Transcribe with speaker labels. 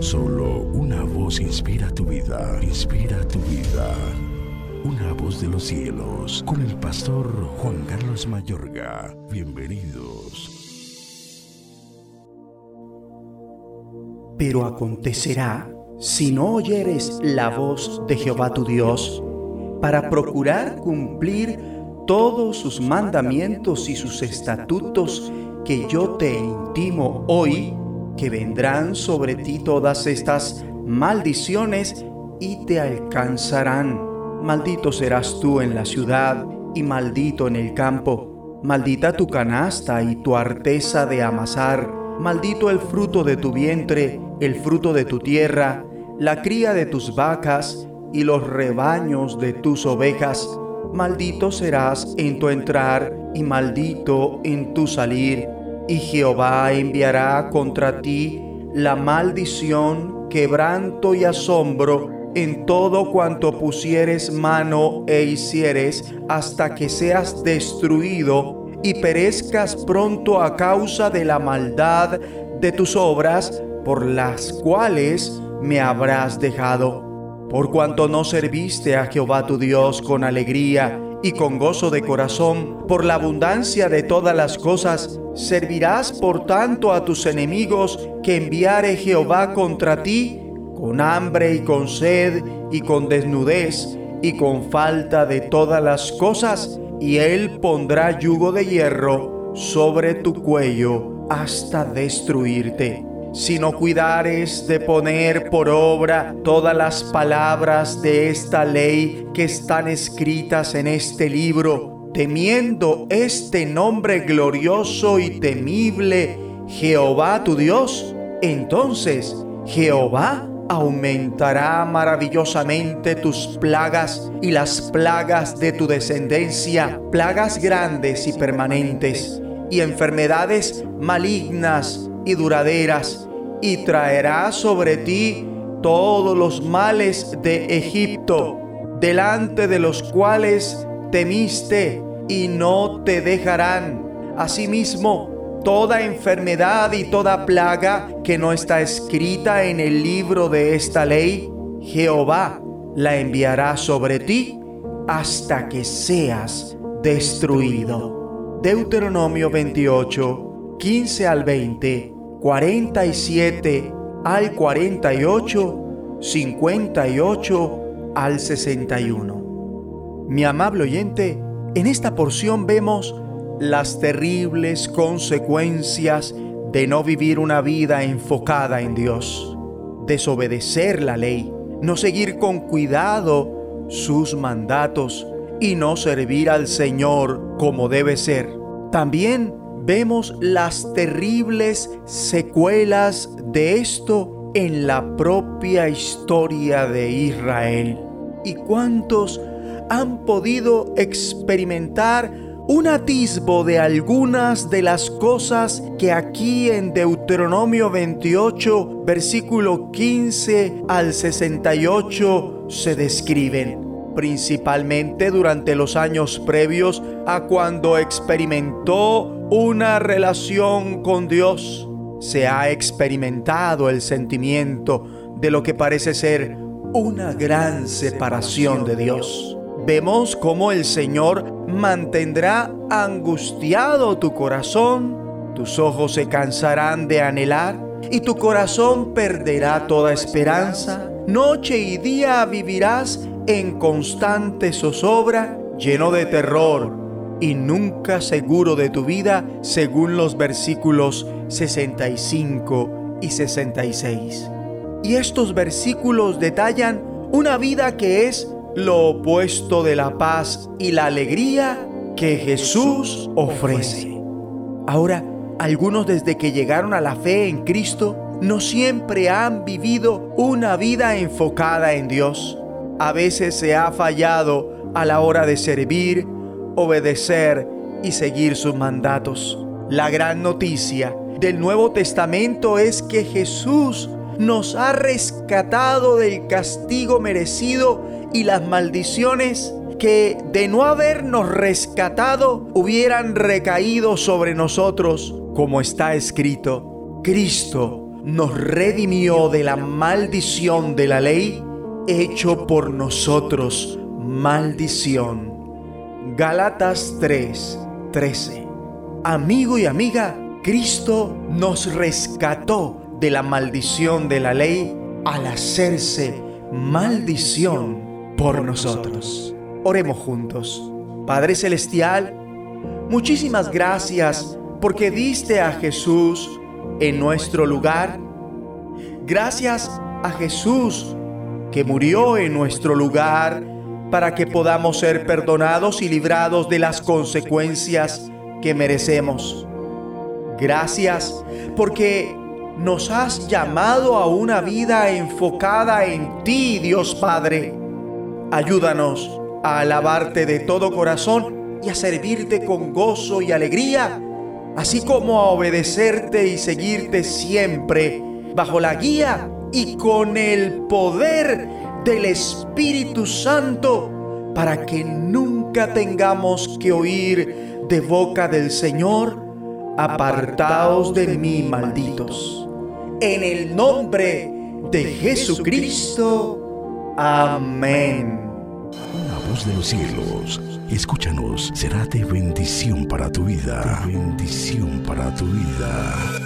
Speaker 1: Solo una voz inspira tu vida, inspira tu vida. Una voz de los cielos, con el pastor Juan Carlos Mayorga. Bienvenidos.
Speaker 2: Pero acontecerá, si no oyeres la voz de Jehová tu Dios, para procurar cumplir todos sus mandamientos y sus estatutos que yo te intimo hoy, que vendrán sobre ti todas estas maldiciones y te alcanzarán. Maldito serás tú en la ciudad y maldito en el campo. Maldita tu canasta y tu arteza de amasar. Maldito el fruto de tu vientre, el fruto de tu tierra, la cría de tus vacas y los rebaños de tus ovejas maldito serás en tu entrar y maldito en tu salir. Y Jehová enviará contra ti la maldición, quebranto y asombro en todo cuanto pusieres mano e hicieres, hasta que seas destruido y perezcas pronto a causa de la maldad de tus obras, por las cuales me habrás dejado. Por cuanto no serviste a Jehová tu Dios con alegría y con gozo de corazón, por la abundancia de todas las cosas, servirás por tanto a tus enemigos que enviare Jehová contra ti, con hambre y con sed y con desnudez y con falta de todas las cosas, y él pondrá yugo de hierro sobre tu cuello hasta destruirte si no cuidares de poner por obra todas las palabras de esta ley que están escritas en este libro, temiendo este nombre glorioso y temible, Jehová tu Dios, entonces Jehová aumentará maravillosamente tus plagas y las plagas de tu descendencia, plagas grandes y permanentes, y enfermedades malignas y duraderas y traerá sobre ti todos los males de Egipto, delante de los cuales temiste y no te dejarán. Asimismo, toda enfermedad y toda plaga que no está escrita en el libro de esta ley, Jehová la enviará sobre ti hasta que seas destruido. Deuteronomio 28, 15 al 20 47 al 48, 58 al 61. Mi amable oyente, en esta porción vemos las terribles consecuencias de no vivir una vida enfocada en Dios, desobedecer la ley, no seguir con cuidado sus mandatos y no servir al Señor como debe ser. También vemos las terribles secuelas de esto en la propia historia de Israel. ¿Y cuántos han podido experimentar un atisbo de algunas de las cosas que aquí en Deuteronomio 28, versículo 15 al 68 se describen? principalmente durante los años previos a cuando experimentó una relación con Dios. Se ha experimentado el sentimiento de lo que parece ser una gran separación de Dios. Vemos cómo el Señor mantendrá angustiado tu corazón, tus ojos se cansarán de anhelar y tu corazón perderá toda esperanza. Noche y día vivirás en constante zozobra, lleno de terror y nunca seguro de tu vida, según los versículos 65 y 66. Y estos versículos detallan una vida que es lo opuesto de la paz y la alegría que Jesús ofrece. Ahora, algunos desde que llegaron a la fe en Cristo no siempre han vivido una vida enfocada en Dios a veces se ha fallado a la hora de servir, obedecer y seguir sus mandatos. La gran noticia del Nuevo Testamento es que Jesús nos ha rescatado del castigo merecido y las maldiciones que de no habernos rescatado hubieran recaído sobre nosotros, como está escrito. Cristo nos redimió de la maldición de la ley, hecho por nosotros maldición. Gálatas 3, 13. Amigo y amiga, Cristo nos rescató de la maldición de la ley al hacerse maldición por nosotros. Oremos juntos. Padre Celestial, muchísimas gracias porque diste a Jesús en nuestro lugar. Gracias a Jesús que murió en nuestro lugar para que podamos ser perdonados y librados de las consecuencias que merecemos. Gracias porque nos has llamado a una vida enfocada en ti, Dios Padre. Ayúdanos a alabarte de todo corazón y a servirte con gozo y alegría, así como a obedecerte y seguirte siempre bajo la guía y con el poder del Espíritu Santo para que nunca tengamos que oír de boca del Señor, apartaos de mí, malditos. En el nombre de Jesucristo. Amén.
Speaker 1: La voz de los cielos, escúchanos, será de bendición para tu vida. De bendición para tu vida.